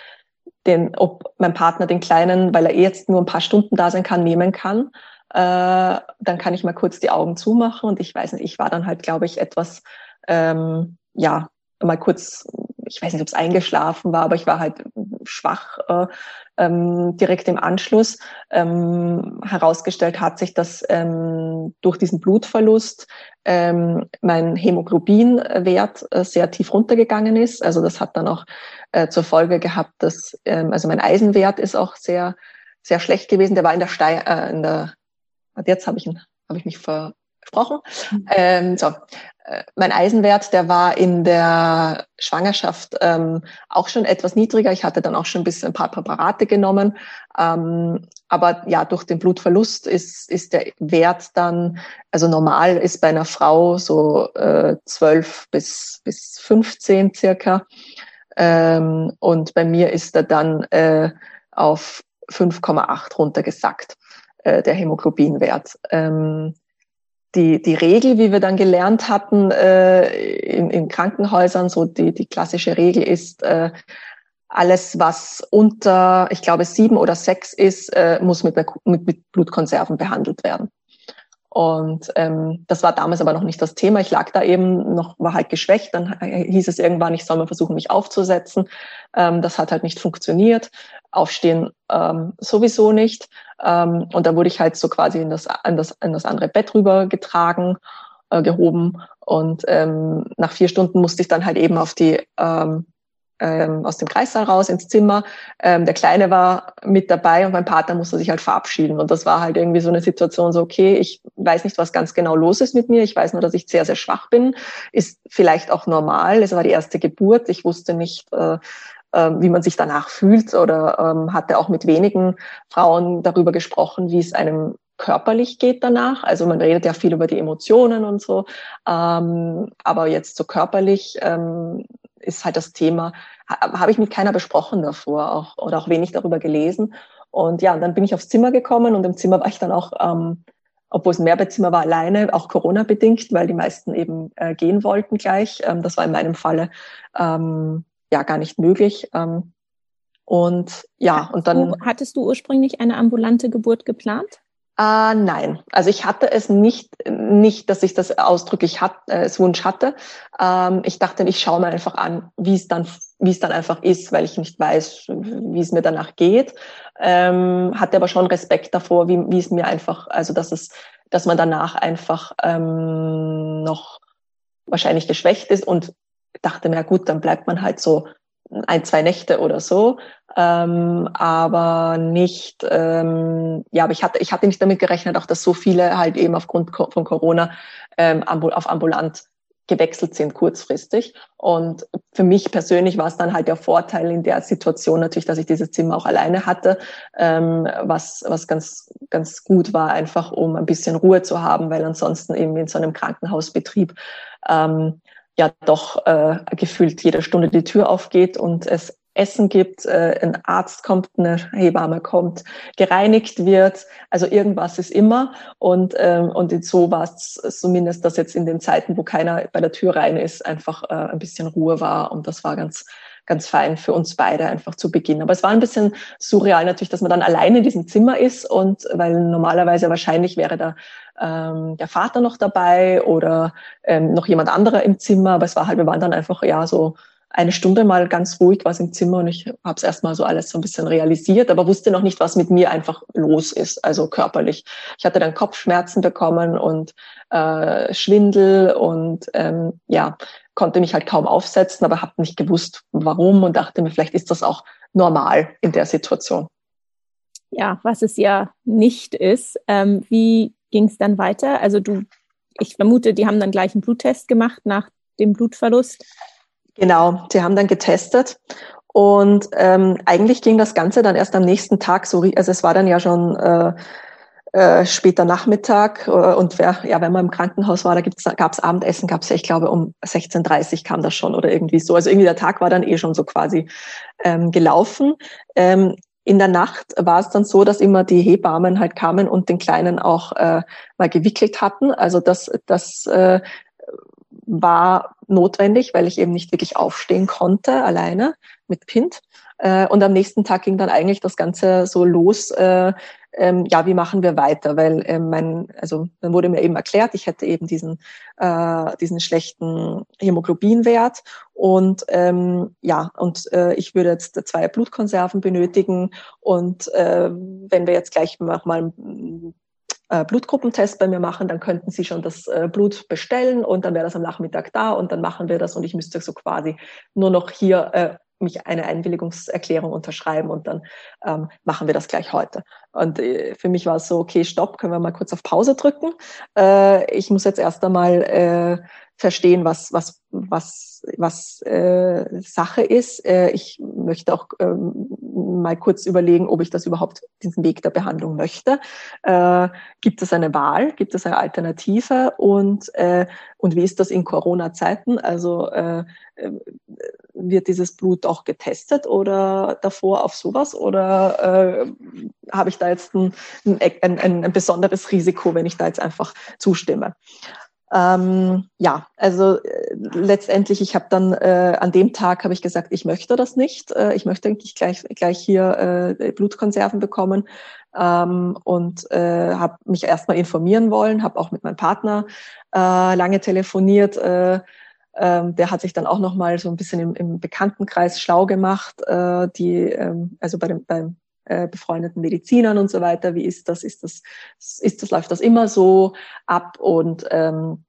Speaker 2: den, ob mein Partner den Kleinen, weil er eh jetzt nur ein paar Stunden da sein kann, nehmen kann. Äh, dann kann ich mal kurz die Augen zumachen. Und ich weiß nicht, ich war dann halt, glaube ich, etwas, ähm, ja, mal kurz ich weiß nicht, ob es eingeschlafen war, aber ich war halt schwach äh, ähm, direkt im Anschluss. Ähm, herausgestellt hat sich, dass ähm, durch diesen Blutverlust ähm, mein Hämoglobinwert äh, sehr tief runtergegangen ist. Also das hat dann auch äh, zur Folge gehabt, dass ähm, also mein Eisenwert ist auch sehr sehr schlecht gewesen. Der war in der Stei äh, in der jetzt habe ich ihn habe ich mich versprochen. Mhm. Ähm, so, mein Eisenwert, der war in der Schwangerschaft ähm, auch schon etwas niedriger. Ich hatte dann auch schon ein bisschen ein paar Präparate genommen. Ähm, aber ja, durch den Blutverlust ist, ist der Wert dann, also normal ist bei einer Frau so äh, 12 bis, bis 15 circa. Ähm, und bei mir ist er dann äh, auf 5,8 runtergesackt, äh, der Hämoglobinwert. Ähm, die, die Regel, wie wir dann gelernt hatten äh, in, in Krankenhäusern, so die, die klassische Regel ist, äh, alles, was unter, ich glaube, sieben oder sechs ist, äh, muss mit, mit, mit Blutkonserven behandelt werden. Und ähm, das war damals aber noch nicht das Thema. Ich lag da eben noch, war halt geschwächt. Dann hieß es irgendwann, ich soll mal versuchen, mich aufzusetzen. Ähm, das hat halt nicht funktioniert. Aufstehen ähm, sowieso nicht. Ähm, und da wurde ich halt so quasi in das, in das, in das andere Bett rübergetragen, äh, gehoben. Und ähm, nach vier Stunden musste ich dann halt eben auf die ähm, ähm, aus dem Kreissaal raus ins Zimmer. Ähm, der Kleine war mit dabei und mein Partner musste sich halt verabschieden. Und das war halt irgendwie so eine Situation, so okay, ich weiß nicht, was ganz genau los ist mit mir. Ich weiß nur, dass ich sehr, sehr schwach bin. Ist vielleicht auch normal. Es war die erste Geburt. Ich wusste nicht, äh, äh, wie man sich danach fühlt oder ähm, hatte auch mit wenigen Frauen darüber gesprochen, wie es einem körperlich geht danach. Also man redet ja viel über die Emotionen und so, ähm, aber jetzt so körperlich ähm, ist halt das Thema, habe ich mit keiner besprochen davor auch, oder auch wenig darüber gelesen. Und ja, und dann bin ich aufs Zimmer gekommen und im Zimmer war ich dann auch, ähm, obwohl es ein Mehrbettzimmer war, alleine, auch Corona-bedingt, weil die meisten eben äh, gehen wollten gleich. Ähm, das war in meinem Falle ähm, ja gar nicht möglich. Ähm, und ja, hattest und dann.
Speaker 1: Du, hattest du ursprünglich eine ambulante Geburt geplant?
Speaker 2: Äh, nein, also ich hatte es nicht, nicht, dass ich das ausdrücklich hat, äh, als Wunsch hatte. Ähm, ich dachte, ich schaue mir einfach an, wie es dann, wie es dann einfach ist, weil ich nicht weiß, wie es mir danach geht. Ähm, hatte aber schon Respekt davor, wie, wie es mir einfach, also dass es, dass man danach einfach ähm, noch wahrscheinlich geschwächt ist und dachte mir, gut, dann bleibt man halt so ein, zwei Nächte oder so, ähm, aber nicht, ähm, ja, aber ich hatte, ich hatte nicht damit gerechnet, auch dass so viele halt eben aufgrund von Corona ähm, auf ambulant gewechselt sind kurzfristig. Und für mich persönlich war es dann halt der Vorteil in der Situation natürlich, dass ich dieses Zimmer auch alleine hatte, ähm, was, was ganz, ganz gut war, einfach um ein bisschen Ruhe zu haben, weil ansonsten eben in so einem Krankenhausbetrieb ähm, ja doch äh, gefühlt jede Stunde die Tür aufgeht und es Essen gibt, äh, ein Arzt kommt, eine Hebamme kommt, gereinigt wird. Also irgendwas ist immer. Und, ähm, und so war es zumindest, dass jetzt in den Zeiten, wo keiner bei der Tür rein ist, einfach äh, ein bisschen Ruhe war. Und das war ganz, ganz fein für uns beide einfach zu Beginn. Aber es war ein bisschen surreal natürlich, dass man dann alleine in diesem Zimmer ist und weil normalerweise wahrscheinlich wäre da ähm, der Vater noch dabei oder ähm, noch jemand anderer im Zimmer. Aber es war halt, wir waren dann einfach ja so eine Stunde mal ganz ruhig was im Zimmer und ich habe es erstmal so alles so ein bisschen realisiert, aber wusste noch nicht, was mit mir einfach los ist, also körperlich. Ich hatte dann Kopfschmerzen bekommen und äh, Schwindel und ähm, ja, konnte mich halt kaum aufsetzen, aber habe nicht gewusst, warum und dachte mir, vielleicht ist das auch normal in der Situation.
Speaker 1: Ja, was es ja nicht ist. Ähm, wie ging es dann weiter? Also du, ich vermute, die haben dann gleich einen Bluttest gemacht nach dem Blutverlust.
Speaker 2: Genau, sie haben dann getestet und ähm, eigentlich ging das Ganze dann erst am nächsten Tag so, also es war dann ja schon äh, äh, später Nachmittag äh, und wer, ja, wenn man im Krankenhaus war, da gab es Abendessen, gab es ja, ich glaube, um 16.30 kam das schon oder irgendwie so. Also irgendwie der Tag war dann eh schon so quasi ähm, gelaufen. Ähm, in der Nacht war es dann so, dass immer die Hebammen halt kamen und den Kleinen auch äh, mal gewickelt hatten. Also das, das äh, war notwendig, weil ich eben nicht wirklich aufstehen konnte alleine mit Kind. Äh, und am nächsten Tag ging dann eigentlich das Ganze so los, äh, ähm, ja, wie machen wir weiter? Weil ähm, mein, also dann wurde mir eben erklärt, ich hätte eben diesen, äh, diesen schlechten Hämoglobinwert. Und ähm, ja, und äh, ich würde jetzt zwei Blutkonserven benötigen. Und äh, wenn wir jetzt gleich nochmal äh, Blutgruppentest bei mir machen, dann könnten Sie schon das äh, Blut bestellen. Und dann wäre das am Nachmittag da. Und dann machen wir das. Und ich müsste so quasi nur noch hier äh, mich eine Einwilligungserklärung unterschreiben und dann ähm, machen wir das gleich heute. Und äh, für mich war es so, okay, stopp, können wir mal kurz auf Pause drücken. Äh, ich muss jetzt erst einmal äh, verstehen, was, was, was, was äh, Sache ist. Äh, ich möchte auch ähm, mal kurz überlegen, ob ich das überhaupt diesen Weg der Behandlung möchte. Äh, gibt es eine Wahl? Gibt es eine Alternative? Und, äh, und wie ist das in Corona-Zeiten? Also äh, äh wird dieses Blut auch getestet oder davor auf sowas? Oder äh, habe ich da jetzt ein, ein, ein, ein besonderes Risiko, wenn ich da jetzt einfach zustimme? Ähm, ja, also äh, letztendlich, ich habe dann äh, an dem Tag habe ich gesagt, ich möchte das nicht. Äh, ich möchte eigentlich gleich gleich hier äh, Blutkonserven bekommen ähm, und äh, habe mich erstmal informieren wollen, habe auch mit meinem Partner äh, lange telefoniert. Äh, ähm, der hat sich dann auch noch mal so ein bisschen im, im Bekanntenkreis schlau gemacht, äh, die ähm, also bei dem beim äh, befreundeten Medizinern und so weiter. Wie ist das? Ist das, ist das, läuft das immer so ab? Und ähm,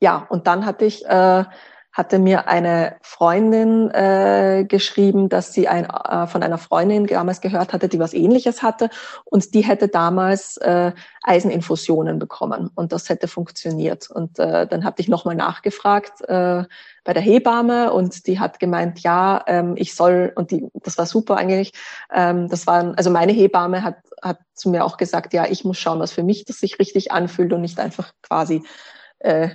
Speaker 2: ja, und dann hatte ich äh, hatte mir eine Freundin äh, geschrieben, dass sie ein, äh, von einer Freundin damals gehört hatte, die was Ähnliches hatte und die hätte damals äh, Eiseninfusionen bekommen und das hätte funktioniert. Und äh, dann habe ich nochmal nachgefragt äh, bei der Hebamme und die hat gemeint, ja, ähm, ich soll und die, das war super eigentlich. Ähm, das waren also meine Hebamme hat hat zu mir auch gesagt, ja, ich muss schauen, was für mich das sich richtig anfühlt und nicht einfach quasi äh,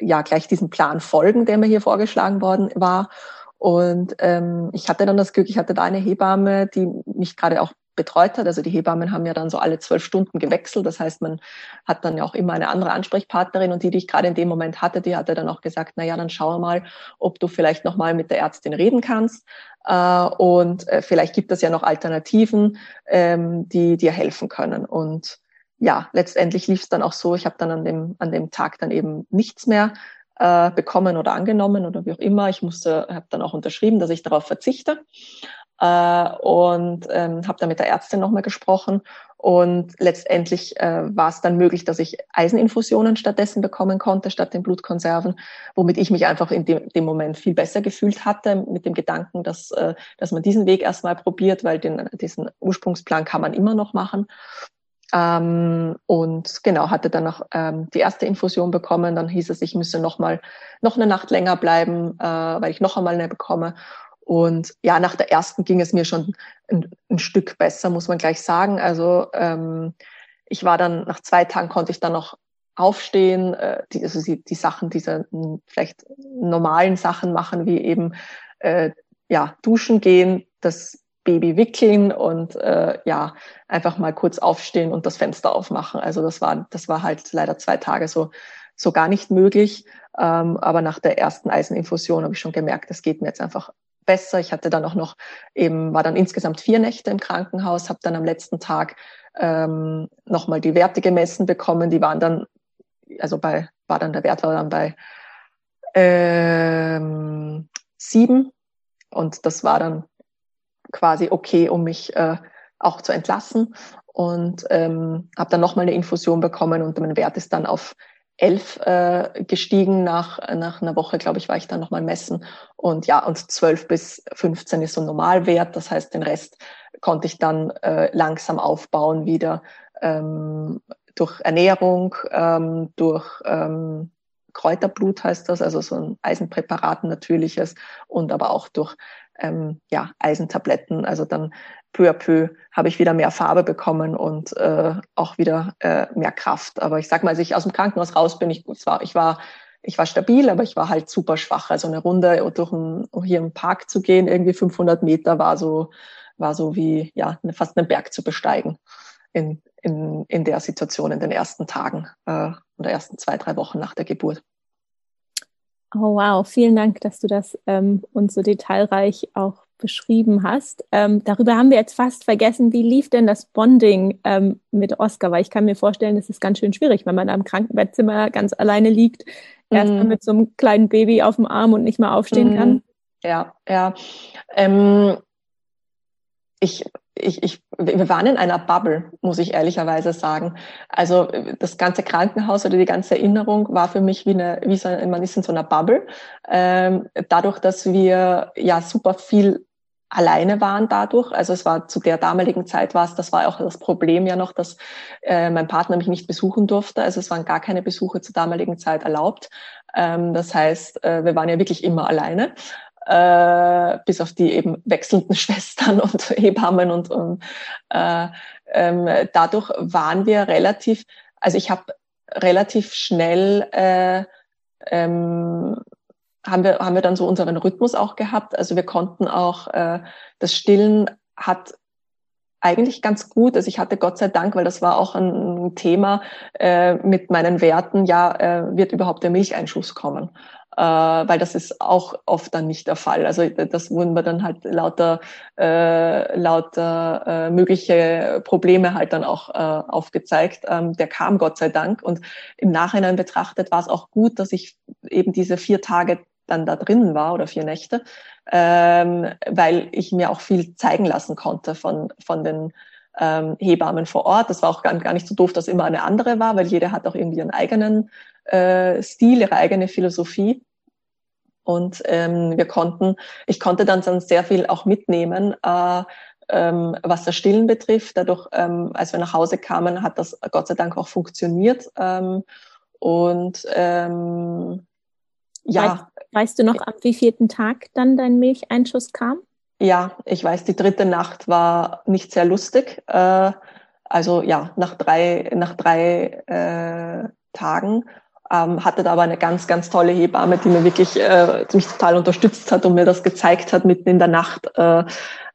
Speaker 2: ja gleich diesem Plan folgen, der mir hier vorgeschlagen worden war. Und ähm, ich hatte dann das Glück, ich hatte da eine Hebamme, die mich gerade auch betreut hat. Also die Hebammen haben ja dann so alle zwölf Stunden gewechselt. Das heißt, man hat dann ja auch immer eine andere Ansprechpartnerin und die, die ich gerade in dem Moment hatte, die hatte dann auch gesagt, na ja, dann schau mal, ob du vielleicht nochmal mit der Ärztin reden kannst. Äh, und äh, vielleicht gibt es ja noch Alternativen, ähm, die dir helfen können. Und ja, letztendlich lief es dann auch so, ich habe dann an dem, an dem Tag dann eben nichts mehr äh, bekommen oder angenommen oder wie auch immer. Ich musste, habe dann auch unterschrieben, dass ich darauf verzichte äh, und ähm, habe dann mit der Ärztin nochmal gesprochen und letztendlich äh, war es dann möglich, dass ich Eiseninfusionen stattdessen bekommen konnte, statt den Blutkonserven, womit ich mich einfach in dem, dem Moment viel besser gefühlt hatte, mit dem Gedanken, dass, äh, dass man diesen Weg erstmal probiert, weil den, diesen Ursprungsplan kann man immer noch machen. Ähm, und genau, hatte dann noch ähm, die erste Infusion bekommen. Dann hieß es, ich müsse noch mal noch eine Nacht länger bleiben, äh, weil ich noch einmal eine bekomme. Und ja, nach der ersten ging es mir schon ein, ein Stück besser, muss man gleich sagen. Also ähm, ich war dann, nach zwei Tagen konnte ich dann noch aufstehen, äh, die, also die, die Sachen, diese vielleicht normalen Sachen machen, wie eben äh, ja, duschen gehen, das Baby wickeln und äh, ja, einfach mal kurz aufstehen und das Fenster aufmachen. Also das war, das war halt leider zwei Tage so, so gar nicht möglich. Ähm, aber nach der ersten Eiseninfusion habe ich schon gemerkt, es geht mir jetzt einfach besser. Ich hatte dann auch noch eben, war dann insgesamt vier Nächte im Krankenhaus, habe dann am letzten Tag ähm, nochmal die Werte gemessen bekommen. Die waren dann, also bei, war dann der Wert war dann bei ähm, sieben und das war dann quasi okay, um mich äh, auch zu entlassen. Und ähm, habe dann nochmal eine Infusion bekommen und mein Wert ist dann auf elf äh, gestiegen. Nach, nach einer Woche, glaube ich, war ich dann nochmal messen. Und ja, und zwölf bis 15 ist so ein Normalwert. Das heißt, den Rest konnte ich dann äh, langsam aufbauen wieder ähm, durch Ernährung, ähm, durch ähm, Kräuterblut heißt das, also so ein Eisenpräparat, natürliches und aber auch durch ähm, ja, Eisentabletten. Also dann peu à peu habe ich wieder mehr Farbe bekommen und äh, auch wieder äh, mehr Kraft. Aber ich sag mal, als ich aus dem Krankenhaus raus bin, ich, zwar, ich war ich war stabil, aber ich war halt super schwach. Also eine Runde durch ein, hier im Park zu gehen, irgendwie 500 Meter war so, war so wie, ja, fast einen Berg zu besteigen in, in, in der Situation in den ersten Tagen äh, oder ersten zwei, drei Wochen nach der Geburt.
Speaker 1: Oh wow, vielen Dank, dass du das ähm, uns so detailreich auch beschrieben hast. Ähm, darüber haben wir jetzt fast vergessen, wie lief denn das Bonding ähm, mit Oscar? Weil ich kann mir vorstellen, das ist ganz schön schwierig, wenn man da im Krankenbettzimmer ganz alleine liegt, mm. erstmal mit so einem kleinen Baby auf dem Arm und nicht mal aufstehen mm. kann.
Speaker 2: Ja, ja. Ähm, ich ich, ich, wir waren in einer Bubble, muss ich ehrlicherweise sagen. Also das ganze Krankenhaus oder die ganze Erinnerung war für mich wie eine, wie so, man ist in so einer Bubble. Ähm, dadurch, dass wir ja super viel alleine waren dadurch. Also es war zu der damaligen Zeit war es, das war auch das Problem ja noch, dass äh, mein Partner mich nicht besuchen durfte. Also es waren gar keine Besuche zur damaligen Zeit erlaubt. Ähm, das heißt, äh, wir waren ja wirklich immer alleine äh, bis auf die eben wechselnden Schwestern und Hebammen und, und äh, ähm, dadurch waren wir relativ, also ich habe relativ schnell äh, ähm, haben wir haben wir dann so unseren Rhythmus auch gehabt. Also wir konnten auch äh, das Stillen hat eigentlich ganz gut. Also ich hatte Gott sei Dank, weil das war auch ein Thema äh, mit meinen Werten, ja, äh, wird überhaupt der Milcheinschuss kommen? Äh, weil das ist auch oft dann nicht der Fall. Also das wurden wir dann halt lauter, äh, lauter äh, mögliche Probleme halt dann auch äh, aufgezeigt. Ähm, der kam Gott sei Dank und im Nachhinein betrachtet war es auch gut, dass ich eben diese vier Tage dann da drinnen war oder vier Nächte, ähm, weil ich mir auch viel zeigen lassen konnte von, von den ähm, Hebammen vor Ort. Das war auch gar, gar nicht so doof, dass immer eine andere war, weil jeder hat auch irgendwie ihren eigenen äh, Stil, ihre eigene Philosophie. Und ähm, wir konnten, ich konnte dann, dann sehr viel auch mitnehmen, äh, ähm, was das Stillen betrifft. Dadurch, ähm, als wir nach Hause kamen, hat das Gott sei Dank auch funktioniert. Ähm, und ähm,
Speaker 1: ja. Weißt, weißt du noch, am wievielten Tag dann dein Milcheinschuss kam?
Speaker 2: Ja, ich weiß, die dritte Nacht war nicht sehr lustig. Äh, also ja, nach drei, nach drei äh, Tagen ähm, hatte da aber eine ganz, ganz tolle Hebamme, die mir wirklich äh, mich total unterstützt hat und mir das gezeigt hat mitten in der Nacht. Äh,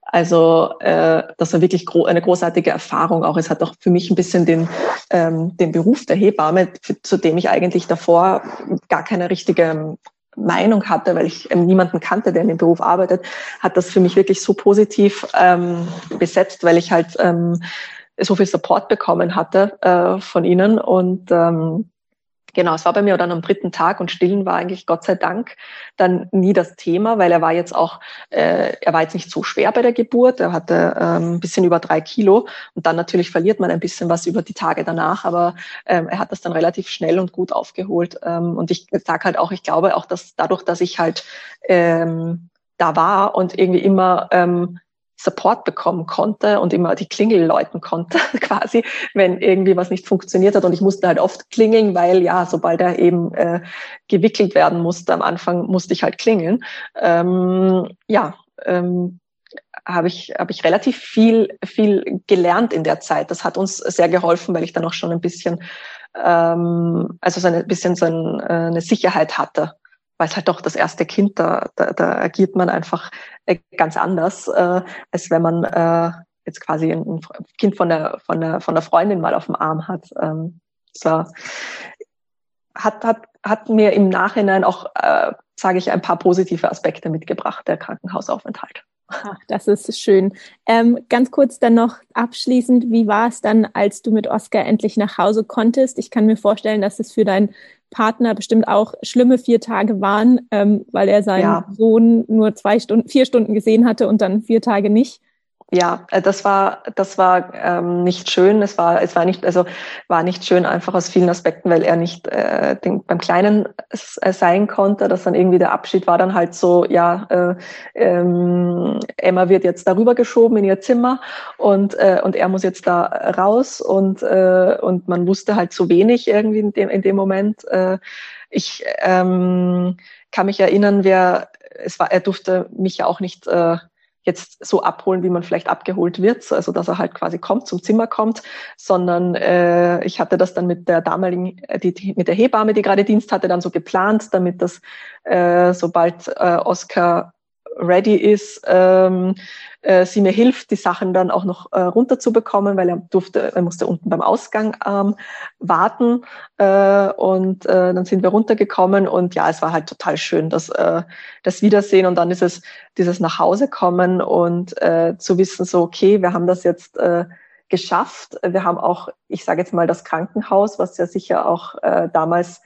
Speaker 2: also äh, das war wirklich gro eine großartige Erfahrung. Auch es hat auch für mich ein bisschen den, ähm, den Beruf der Hebamme, zu dem ich eigentlich davor gar keine richtige Meinung hatte, weil ich ähm, niemanden kannte, der in dem Beruf arbeitet, hat das für mich wirklich so positiv ähm, besetzt, weil ich halt ähm, so viel Support bekommen hatte äh, von ihnen und ähm, Genau, es war bei mir dann am dritten Tag und Stillen war eigentlich Gott sei Dank dann nie das Thema, weil er war jetzt auch, äh, er war jetzt nicht so schwer bei der Geburt, er hatte ähm, ein bisschen über drei Kilo und dann natürlich verliert man ein bisschen was über die Tage danach, aber ähm, er hat das dann relativ schnell und gut aufgeholt. Ähm, und ich sage halt auch, ich glaube auch, dass dadurch, dass ich halt ähm, da war und irgendwie immer ähm, Support bekommen konnte und immer die Klingel läuten konnte, quasi, wenn irgendwie was nicht funktioniert hat. Und ich musste halt oft klingeln, weil ja, sobald er eben äh, gewickelt werden musste, am Anfang musste ich halt klingeln. Ähm, ja, ähm, habe ich, habe ich relativ viel, viel gelernt in der Zeit. Das hat uns sehr geholfen, weil ich dann auch schon ein bisschen, ähm, also so ein bisschen so äh, eine Sicherheit hatte weil es halt doch das erste Kind, da, da, da agiert man einfach äh, ganz anders, äh, als wenn man äh, jetzt quasi ein Kind von der, von der, von der Freundin mal auf dem Arm hat. Ähm, so. Hat, hat, hat mir im Nachhinein auch, äh, sage ich, ein paar positive Aspekte mitgebracht, der Krankenhausaufenthalt.
Speaker 1: Ach, das ist schön. Ähm, ganz kurz dann noch abschließend, wie war es dann, als du mit Oscar endlich nach Hause konntest? Ich kann mir vorstellen, dass es für deinen Partner bestimmt auch schlimme vier Tage waren, ähm, weil er seinen ja. Sohn nur zwei Stunden, vier Stunden gesehen hatte und dann vier Tage nicht
Speaker 2: ja, äh, das war das war ähm, nicht schön. Es war es war nicht also war nicht schön einfach aus vielen Aspekten, weil er nicht äh, den, beim Kleinen äh, sein konnte. Dass dann irgendwie der Abschied war dann halt so ja äh, ähm, Emma wird jetzt darüber geschoben in ihr Zimmer und äh, und er muss jetzt da raus und äh, und man wusste halt zu wenig irgendwie in dem in dem Moment. Äh, ich ähm, kann mich erinnern, wer es war er durfte mich ja auch nicht äh, jetzt so abholen, wie man vielleicht abgeholt wird, also dass er halt quasi kommt, zum Zimmer kommt, sondern äh, ich hatte das dann mit der damaligen, äh, die, mit der Hebamme, die gerade Dienst hatte, dann so geplant, damit das, äh, sobald äh, Oscar ready ist, ähm, äh, sie mir hilft, die Sachen dann auch noch äh, runterzubekommen, weil er durfte, er musste unten beim Ausgang ähm, warten äh, und äh, dann sind wir runtergekommen und ja, es war halt total schön, das, äh, das Wiedersehen und dann ist es dieses nach Hause kommen und äh, zu wissen so, okay, wir haben das jetzt äh, geschafft. Wir haben auch, ich sage jetzt mal, das Krankenhaus, was ja sicher auch äh, damals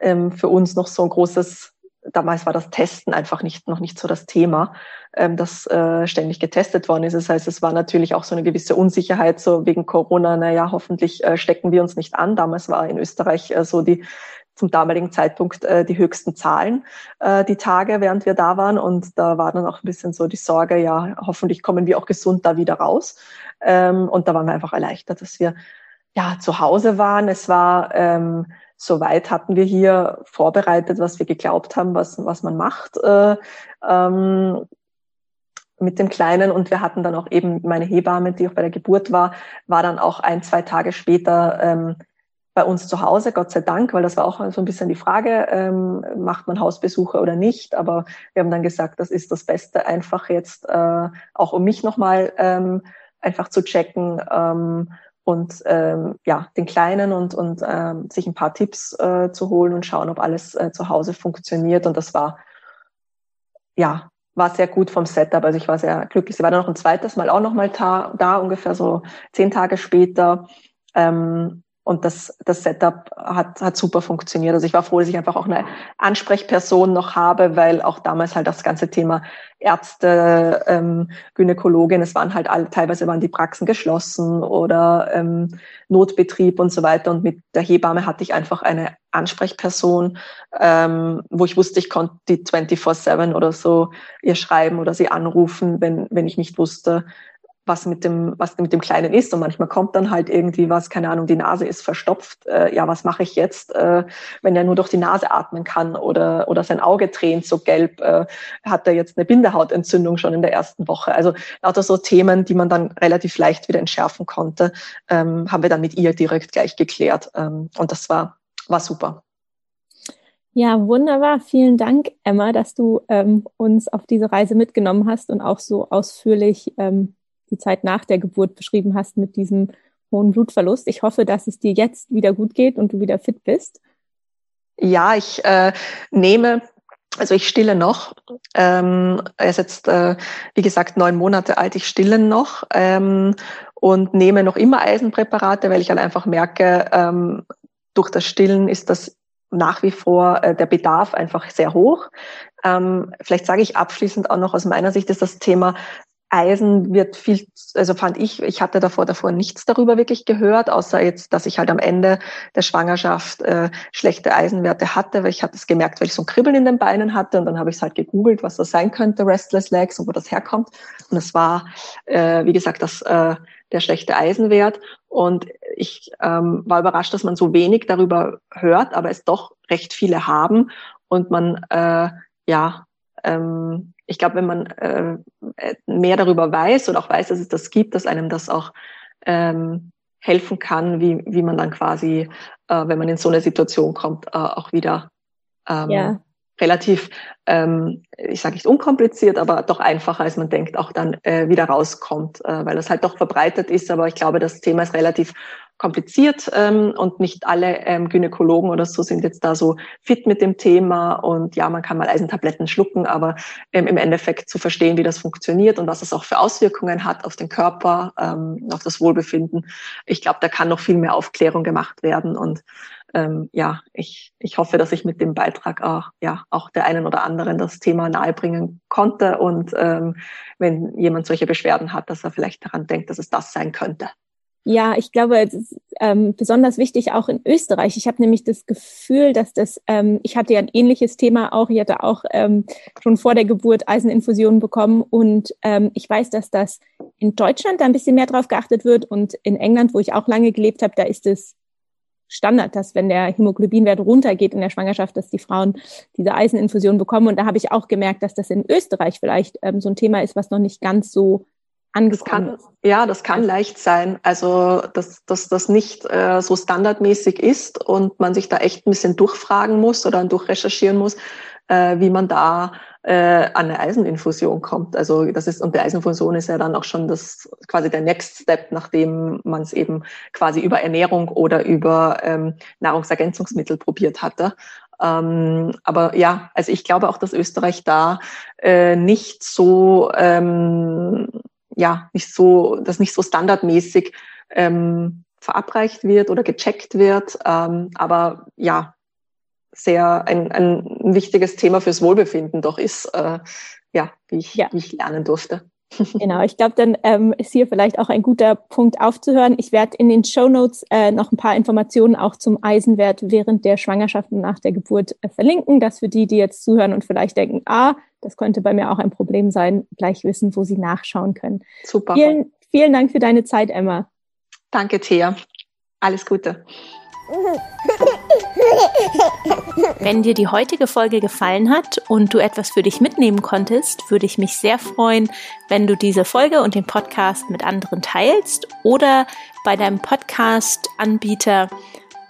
Speaker 2: ähm, für uns noch so ein großes damals war das Testen einfach nicht, noch nicht so das Thema, ähm, das äh, ständig getestet worden ist. Das heißt, es war natürlich auch so eine gewisse Unsicherheit, so wegen Corona, naja, hoffentlich äh, stecken wir uns nicht an. Damals war in Österreich äh, so die zum damaligen Zeitpunkt äh, die höchsten Zahlen, äh, die Tage, während wir da waren. Und da war dann auch ein bisschen so die Sorge, ja, hoffentlich kommen wir auch gesund da wieder raus. Ähm, und da waren wir einfach erleichtert, dass wir ja zu Hause waren. Es war ähm, soweit hatten wir hier vorbereitet, was wir geglaubt haben, was, was man macht äh, ähm, mit dem Kleinen. Und wir hatten dann auch eben meine Hebamme, die auch bei der Geburt war, war dann auch ein, zwei Tage später ähm, bei uns zu Hause, Gott sei Dank, weil das war auch so ein bisschen die Frage, ähm, macht man Hausbesuche oder nicht. Aber wir haben dann gesagt, das ist das Beste, einfach jetzt äh, auch um mich nochmal ähm, einfach zu checken ähm, und ähm, ja, den Kleinen und, und ähm, sich ein paar Tipps äh, zu holen und schauen, ob alles äh, zu Hause funktioniert. Und das war ja war sehr gut vom Setup. Also ich war sehr glücklich. Sie war dann noch ein zweites Mal auch noch mal da, da ungefähr so zehn Tage später. Ähm, und das, das Setup hat, hat super funktioniert. Also ich war froh, dass ich einfach auch eine Ansprechperson noch habe, weil auch damals halt das ganze Thema Ärzte, ähm, Gynäkologin, es waren halt alle, teilweise waren die Praxen geschlossen oder ähm, Notbetrieb und so weiter. Und mit der Hebamme hatte ich einfach eine Ansprechperson, ähm, wo ich wusste, ich konnte die 24-7 oder so ihr schreiben oder sie anrufen, wenn, wenn ich nicht wusste, was mit dem, was mit dem Kleinen ist. Und manchmal kommt dann halt irgendwie was, keine Ahnung, die Nase ist verstopft. Äh, ja, was mache ich jetzt, äh, wenn er nur durch die Nase atmen kann oder, oder sein Auge tränt so gelb, äh, hat er jetzt eine Bindehautentzündung schon in der ersten Woche. Also lauter so Themen, die man dann relativ leicht wieder entschärfen konnte, ähm, haben wir dann mit ihr direkt gleich geklärt. Ähm, und das war, war super.
Speaker 1: Ja, wunderbar. Vielen Dank, Emma, dass du ähm, uns auf diese Reise mitgenommen hast und auch so ausführlich ähm, die Zeit nach der Geburt beschrieben hast mit diesem hohen Blutverlust. Ich hoffe, dass es dir jetzt wieder gut geht und du wieder fit bist.
Speaker 2: Ja, ich äh, nehme also ich stille noch. Ähm, er ist jetzt, äh, wie gesagt, neun Monate alt. Ich stille noch ähm, und nehme noch immer Eisenpräparate, weil ich halt einfach merke, ähm, durch das Stillen ist das nach wie vor äh, der Bedarf einfach sehr hoch. Ähm, vielleicht sage ich abschließend auch noch aus meiner Sicht ist das Thema Eisen wird viel, also fand ich, ich hatte davor davor nichts darüber wirklich gehört, außer jetzt, dass ich halt am Ende der Schwangerschaft äh, schlechte Eisenwerte hatte, weil ich hatte es gemerkt, weil ich so ein Kribbeln in den Beinen hatte und dann habe ich es halt gegoogelt, was das sein könnte, Restless Legs und wo das herkommt. Und es war, äh, wie gesagt, das äh, der schlechte Eisenwert. Und ich ähm, war überrascht, dass man so wenig darüber hört, aber es doch recht viele haben und man äh, ja ähm, ich glaube, wenn man äh, mehr darüber weiß und auch weiß, dass es das gibt, dass einem das auch ähm, helfen kann, wie, wie man dann quasi, äh, wenn man in so eine Situation kommt, äh, auch wieder ähm, ja. relativ, ähm, ich sage nicht unkompliziert, aber doch einfacher, als man denkt, auch dann äh, wieder rauskommt, äh, weil das halt doch verbreitet ist. Aber ich glaube, das Thema ist relativ kompliziert ähm, und nicht alle ähm, Gynäkologen oder so sind jetzt da so fit mit dem Thema und ja, man kann mal Eisentabletten schlucken, aber ähm, im Endeffekt zu verstehen, wie das funktioniert und was es auch für Auswirkungen hat auf den Körper, ähm, auf das Wohlbefinden. Ich glaube, da kann noch viel mehr Aufklärung gemacht werden und ähm, ja, ich, ich hoffe, dass ich mit dem Beitrag auch, ja, auch der einen oder anderen das Thema nahebringen konnte und ähm, wenn jemand solche Beschwerden hat, dass er vielleicht daran denkt, dass es das sein könnte.
Speaker 1: Ja, ich glaube, es ist ähm, besonders wichtig auch in Österreich. Ich habe nämlich das Gefühl, dass das, ähm, ich hatte ja ein ähnliches Thema auch, ich hatte auch ähm, schon vor der Geburt Eiseninfusionen bekommen und ähm, ich weiß, dass das in Deutschland da ein bisschen mehr drauf geachtet wird und in England, wo ich auch lange gelebt habe, da ist es Standard, dass wenn der Hämoglobinwert runtergeht in der Schwangerschaft, dass die Frauen diese Eiseninfusion bekommen. Und da habe ich auch gemerkt, dass das in Österreich vielleicht ähm, so ein Thema ist, was noch nicht ganz so angekommen
Speaker 2: das kann, Ja, das kann leicht sein. Also, dass, dass das nicht äh, so standardmäßig ist und man sich da echt ein bisschen durchfragen muss oder durchrecherchieren muss, äh, wie man da äh, an eine Eiseninfusion kommt. Also das ist und die Eiseninfusion ist ja dann auch schon das quasi der Next Step, nachdem man es eben quasi über Ernährung oder über ähm, Nahrungsergänzungsmittel probiert hatte. Ähm, aber ja, also ich glaube auch, dass Österreich da äh, nicht so ähm, ja nicht so, das nicht so standardmäßig ähm, verabreicht wird oder gecheckt wird. Ähm, aber ja, sehr ein, ein wichtiges Thema fürs Wohlbefinden doch ist, äh, ja, wie ich, ja. wie ich lernen durfte.
Speaker 1: Genau, ich glaube, dann ähm, ist hier vielleicht auch ein guter Punkt aufzuhören. Ich werde in den Show Notes äh, noch ein paar Informationen auch zum Eisenwert während der Schwangerschaft und nach der Geburt äh, verlinken, dass für die, die jetzt zuhören und vielleicht denken, ah, das könnte bei mir auch ein Problem sein, gleich wissen, wo sie nachschauen können.
Speaker 2: Super.
Speaker 1: Vielen, vielen Dank für deine Zeit, Emma.
Speaker 2: Danke, Thea. Alles Gute.
Speaker 1: Wenn dir die heutige Folge gefallen hat und du etwas für dich mitnehmen konntest, würde ich mich sehr freuen, wenn du diese Folge und den Podcast mit anderen teilst oder bei deinem Podcast-Anbieter